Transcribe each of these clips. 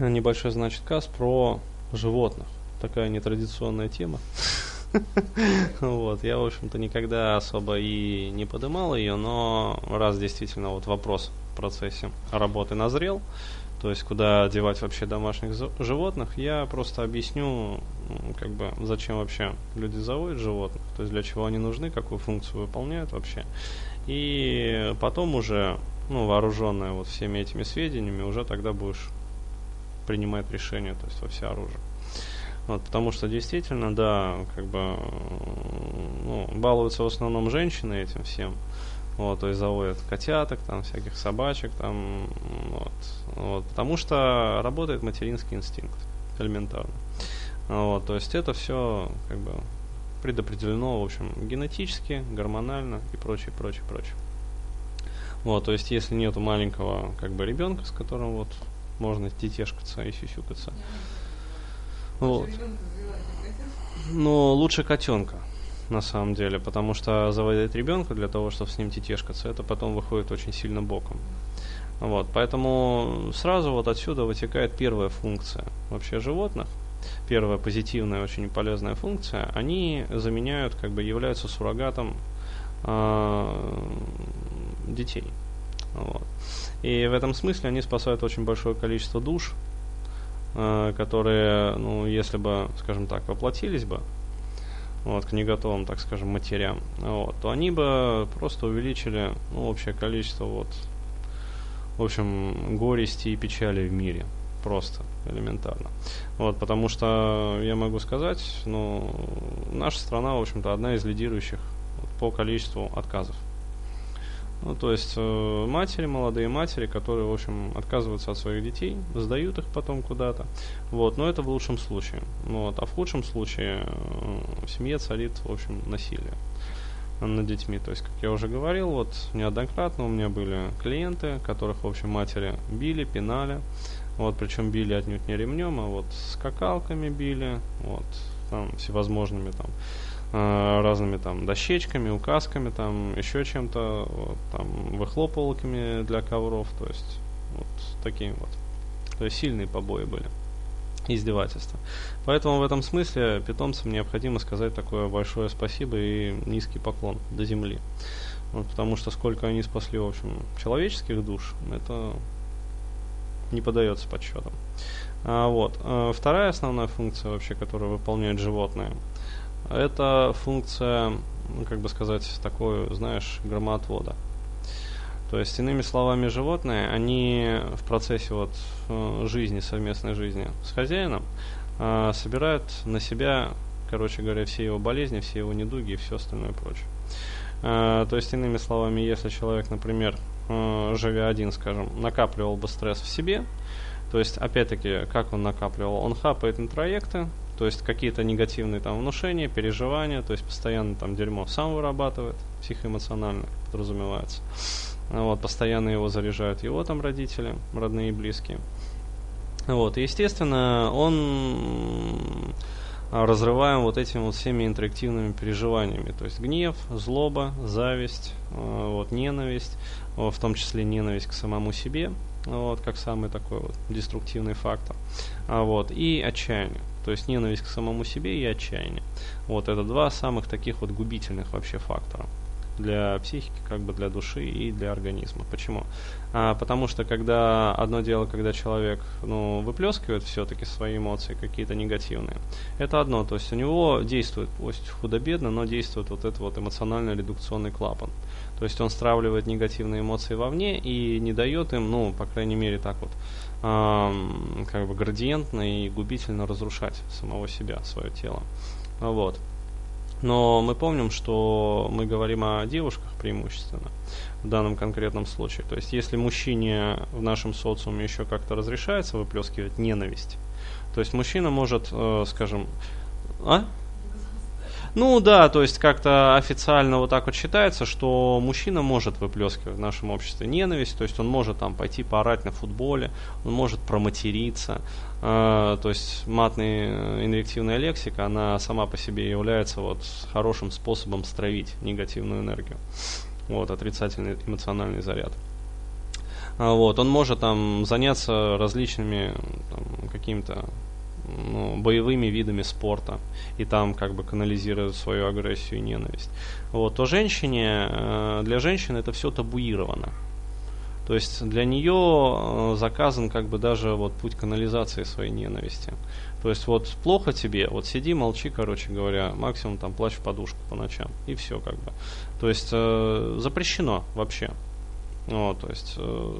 небольшой, значит, каст про животных. Такая нетрадиционная тема. Вот, я, в общем-то, никогда особо и не подымал ее, но раз действительно вот вопрос в процессе работы назрел, то есть куда девать вообще домашних животных, я просто объясню, как бы, зачем вообще люди заводят животных, то есть для чего они нужны, какую функцию выполняют вообще. И потом уже, ну, вооруженная вот всеми этими сведениями, уже тогда будешь принимать решение, то есть во все оружие. Вот, потому что действительно, да, как бы ну, балуются в основном женщины этим всем. Вот, то есть заводят котяток, там, всяких собачек, там, вот, вот, потому что работает материнский инстинкт, элементарно. Вот, то есть это все, как бы, предопределено, в общем, генетически, гормонально и прочее, прочее, прочее. Вот, то есть если нету маленького, как бы, ребенка, с которым вот можно тетешкаться и сюсюкаться, вот. Но лучше котенка, на самом деле, потому что заводить ребенка для того, чтобы с ним тетешкаться, это потом выходит очень сильно боком. Вот, поэтому сразу вот отсюда вытекает первая функция вообще животных, первая позитивная, очень полезная функция, они заменяют, как бы являются суррогатом э, детей. Вот. И в этом смысле они спасают очень большое количество душ, Э, которые, ну, если бы, скажем так, воплотились бы, вот, к неготовым, так скажем, матерям, вот, то они бы просто увеличили ну, общее количество вот, в общем, горести и печали в мире. Просто, элементарно. Вот, потому что я могу сказать, ну, наша страна, в общем-то, одна из лидирующих вот, по количеству отказов. Ну, то есть э, матери, молодые матери, которые, в общем, отказываются от своих детей, сдают их потом куда-то. Вот, но это в лучшем случае. Вот, а в худшем случае э, в семье царит, в общем, насилие над детьми. То есть, как я уже говорил, вот неоднократно у меня были клиенты, которых, в общем, матери били, пинали. Вот, причем били отнюдь не ремнем, а вот скакалками били, вот, там, всевозможными там разными там дощечками, указками, там еще чем-то, вот, там выхлопывалками для ковров, то есть вот такие вот. То есть сильные побои были, издевательства. Поэтому в этом смысле питомцам необходимо сказать такое большое спасибо и низкий поклон до земли. Вот, потому что сколько они спасли, в общем, человеческих душ, это не подается подсчетам. А, вот. А, вторая основная функция вообще, которую выполняют животные – это функция, ну, как бы сказать, такой, знаешь, громоотвода. То есть, иными словами, животные, они в процессе вот э, жизни, совместной жизни с хозяином, э, собирают на себя, короче говоря, все его болезни, все его недуги и все остальное прочее. Э, то есть, иными словами, если человек, например, живя один, скажем, накапливал бы стресс в себе, то есть, опять-таки, как он накапливал? Он хапает интроекты, то есть какие-то негативные там внушения, переживания, то есть постоянно там дерьмо сам вырабатывает, психоэмоционально подразумевается. Вот, постоянно его заряжают его там родители, родные и близкие. Вот, и естественно, он разрываем вот этими вот всеми интерактивными переживаниями. То есть гнев, злоба, зависть, э, вот, ненависть, в том числе ненависть к самому себе, вот, как самый такой вот деструктивный фактор. А, вот, и отчаяние. То есть ненависть к самому себе и отчаяние. Вот это два самых таких вот губительных вообще фактора для психики, как бы для души и для организма. Почему? А, потому что когда одно дело, когда человек ну, выплескивает все-таки свои эмоции какие-то негативные, это одно, то есть у него действует, пусть худо-бедно, но действует вот этот вот эмоциональный редукционный клапан. То есть он стравливает негативные эмоции вовне и не дает им, ну, по крайней мере, так вот, как бы градиентно и губительно разрушать самого себя, свое тело. Вот. Но мы помним, что мы говорим о девушках преимущественно в данном конкретном случае. То есть, если мужчине в нашем социуме еще как-то разрешается выплескивать ненависть, то есть мужчина может, э, скажем, а? Ну да, то есть как-то официально вот так вот считается, что мужчина может выплескивать в нашем обществе ненависть, то есть он может там пойти поорать на футболе, он может проматериться, э, то есть матная инъективная лексика, она сама по себе является вот хорошим способом стравить негативную энергию, вот отрицательный эмоциональный заряд. А вот, он может там заняться различными какими-то ну, боевыми видами спорта и там как бы канализируют свою агрессию и ненависть, вот, то женщине, э, для женщин это все табуировано. То есть для нее э, заказан как бы даже вот путь канализации своей ненависти. То есть вот плохо тебе, вот сиди, молчи, короче говоря, максимум там плачь в подушку по ночам и все как бы. То есть э, запрещено вообще. Вот, то есть э,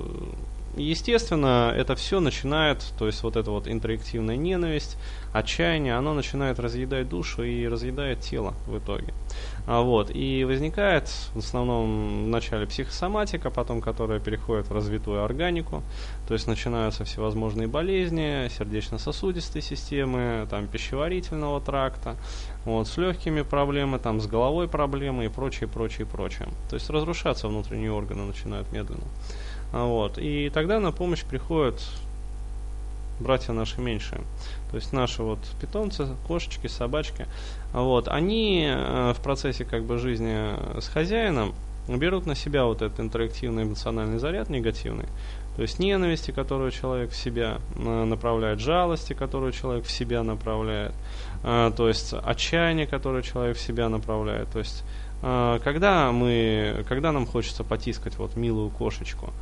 естественно, это все начинает, то есть вот эта вот интерактивная ненависть, отчаяние, оно начинает разъедать душу и разъедает тело в итоге. А вот, и возникает в основном в начале психосоматика, потом которая переходит в развитую органику, то есть начинаются всевозможные болезни сердечно-сосудистой системы, там пищеварительного тракта, вот, с легкими проблемы, там с головой проблемы и прочее, прочее, прочее. То есть разрушаться внутренние органы начинают медленно. А вот. И тогда на помощь приходят братья наши меньшие. То есть наши вот питомцы, кошечки, собачки. А вот. Они э, в процессе как бы жизни с хозяином берут на себя вот этот интерактивный эмоциональный заряд негативный. То есть ненависти, которую человек в себя э, направляет, жалости, которую человек в себя направляет, э, то есть отчаяние, которое человек в себя направляет. То есть а, когда мы, когда нам хочется потискать вот милую кошечку,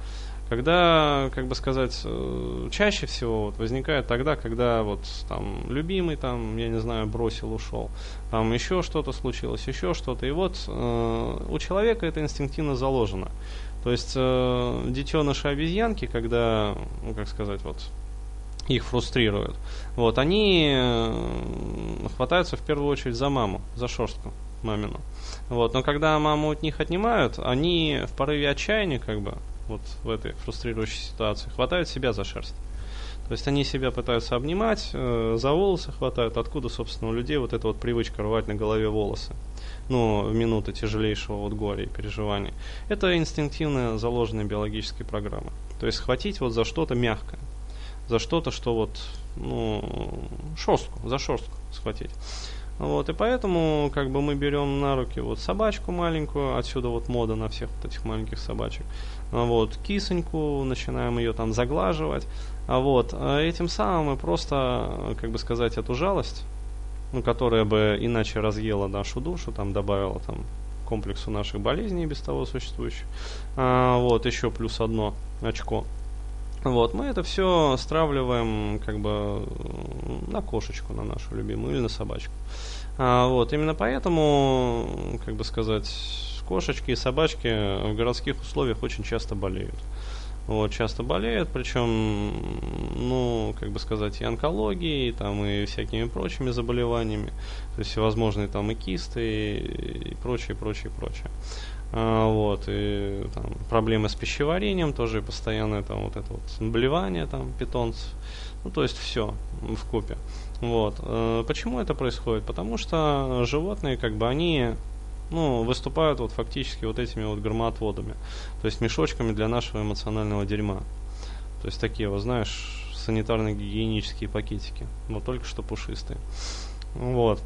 когда, как бы сказать, э, чаще всего вот возникает тогда, когда вот там любимый там, я не знаю, бросил, ушел, там еще что-то случилось, еще что-то, и вот э, у человека это инстинктивно заложено. То есть э, детеныши обезьянки, когда, ну как сказать, вот их фрустрируют, вот они э, хватаются в первую очередь за маму, за шерстку мамину. Вот, но когда маму от них отнимают, они в порыве отчаяния, как бы, вот в этой фрустрирующей ситуации, хватают себя за шерсть. То есть они себя пытаются обнимать, э, за волосы хватают, откуда, собственно, у людей вот эта вот привычка рвать на голове волосы. Ну, в минуты тяжелейшего вот горя и переживаний. Это инстинктивно заложенные биологические программы. То есть схватить вот за что-то мягкое, за что-то, что вот, ну, шерстку, за шерстку схватить. Вот, и поэтому как бы мы берем на руки вот собачку маленькую, отсюда вот мода на всех вот этих маленьких собачек. А вот, кисоньку, начинаем ее там заглаживать. А вот, этим самым мы просто, как бы сказать, эту жалость, ну, которая бы иначе разъела нашу душу, там добавила там комплексу наших болезней без того существующих. А, вот, еще плюс одно очко. Вот, мы это все стравливаем как бы на кошечку, на нашу любимую или на собачку. А, вот, именно поэтому, как бы сказать, кошечки и собачки в городских условиях очень часто болеют. Вот, часто болеют, причем, ну, как бы сказать, и онкологией, там, и всякими прочими заболеваниями, то есть всевозможные там и кисты, и прочее, прочее, прочее. А, вот, и там, проблемы с пищеварением, тоже постоянное там вот это вот заболевание там питомцев. Ну, то есть все в купе. Вот. Э, почему это происходит? Потому что животные, как бы, они ну, выступают вот фактически вот этими вот громоотводами, то есть мешочками для нашего эмоционального дерьма. То есть такие, вот знаешь, санитарно-гигиенические пакетики, но только что пушистые. Вот.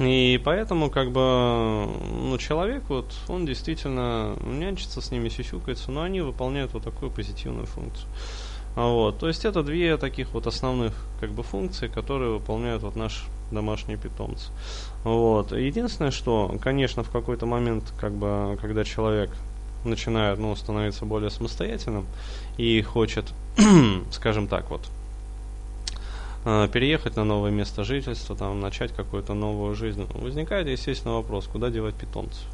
И поэтому, как бы, ну, человек, вот, он действительно нянчится с ними, сисюкается, но они выполняют вот такую позитивную функцию. А вот, то есть это две таких вот основных, как бы, функции, которые выполняют вот наш домашние питомцы. Вот. Единственное, что, конечно, в какой-то момент, как бы, когда человек начинает, ну, становиться более самостоятельным и хочет, скажем так, вот, переехать на новое место жительства, там, начать какую-то новую жизнь, возникает, естественно, вопрос, куда девать питомцев.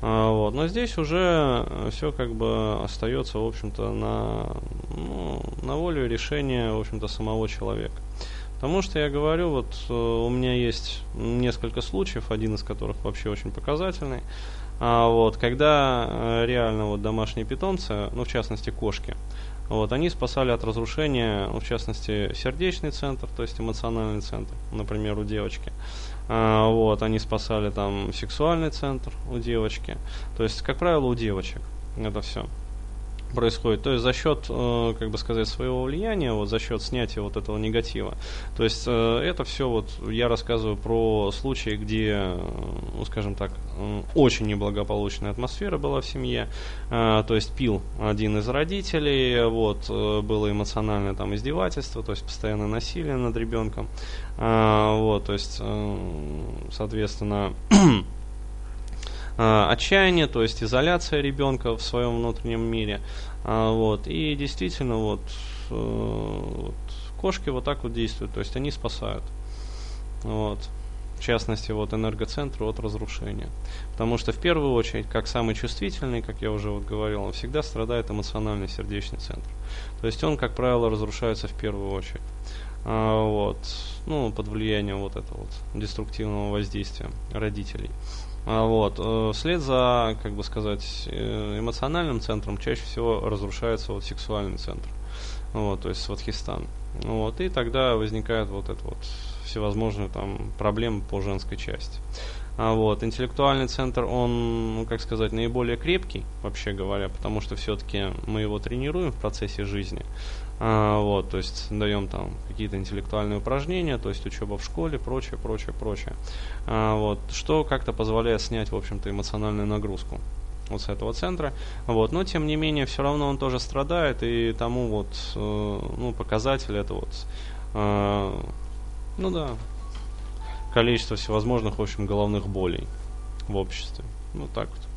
А, вот. Но здесь уже все как бы остается, в общем-то, на, ну, на волю решения, в общем-то, самого человека. Потому что я говорю, вот э, у меня есть несколько случаев, один из которых вообще очень показательный. А вот, когда э, реально вот домашние питомцы, ну в частности кошки, вот, они спасали от разрушения, в частности, сердечный центр, то есть эмоциональный центр, например, у девочки. А, вот, они спасали там сексуальный центр у девочки. То есть, как правило, у девочек это все. Происходит, то есть за счет, э, как бы сказать, своего влияния, вот за счет снятия вот этого негатива. То есть э, это все вот я рассказываю про случаи, где, ну, скажем так, очень неблагополучная атмосфера была в семье, э, то есть пил один из родителей, вот, было эмоциональное там издевательство, то есть постоянное насилие над ребенком, вот, то есть, соответственно, Э, отчаяние, то есть изоляция ребенка в своем внутреннем мире. А, вот. И действительно, вот, э, вот кошки вот так вот действуют, то есть они спасают. Вот. В частности, вот энергоцентры от разрушения. Потому что в первую очередь, как самый чувствительный, как я уже вот говорил, он всегда страдает эмоциональный сердечный центр. То есть он, как правило, разрушается в первую очередь. А, вот. Ну, под влиянием вот этого вот деструктивного воздействия родителей. А, вот. Э, вслед за, как бы сказать, э, эмоциональным центром чаще всего разрушается вот сексуальный центр. Вот, то есть сватхистан. Вот, и тогда возникает вот это вот всевозможные там проблемы по женской части. А вот, интеллектуальный центр, он, ну, как сказать, наиболее крепкий, вообще говоря, потому что все-таки мы его тренируем в процессе жизни. А, вот, то есть даем там какие-то интеллектуальные упражнения, то есть учеба в школе, прочее, прочее, прочее. А, вот, что как-то позволяет снять, в общем-то, эмоциональную нагрузку вот с этого центра. Вот, но тем не менее, все равно он тоже страдает, и тому вот, э, ну, показатель это вот, э, ну да, количество всевозможных, в общем, головных болей в обществе. Вот так вот.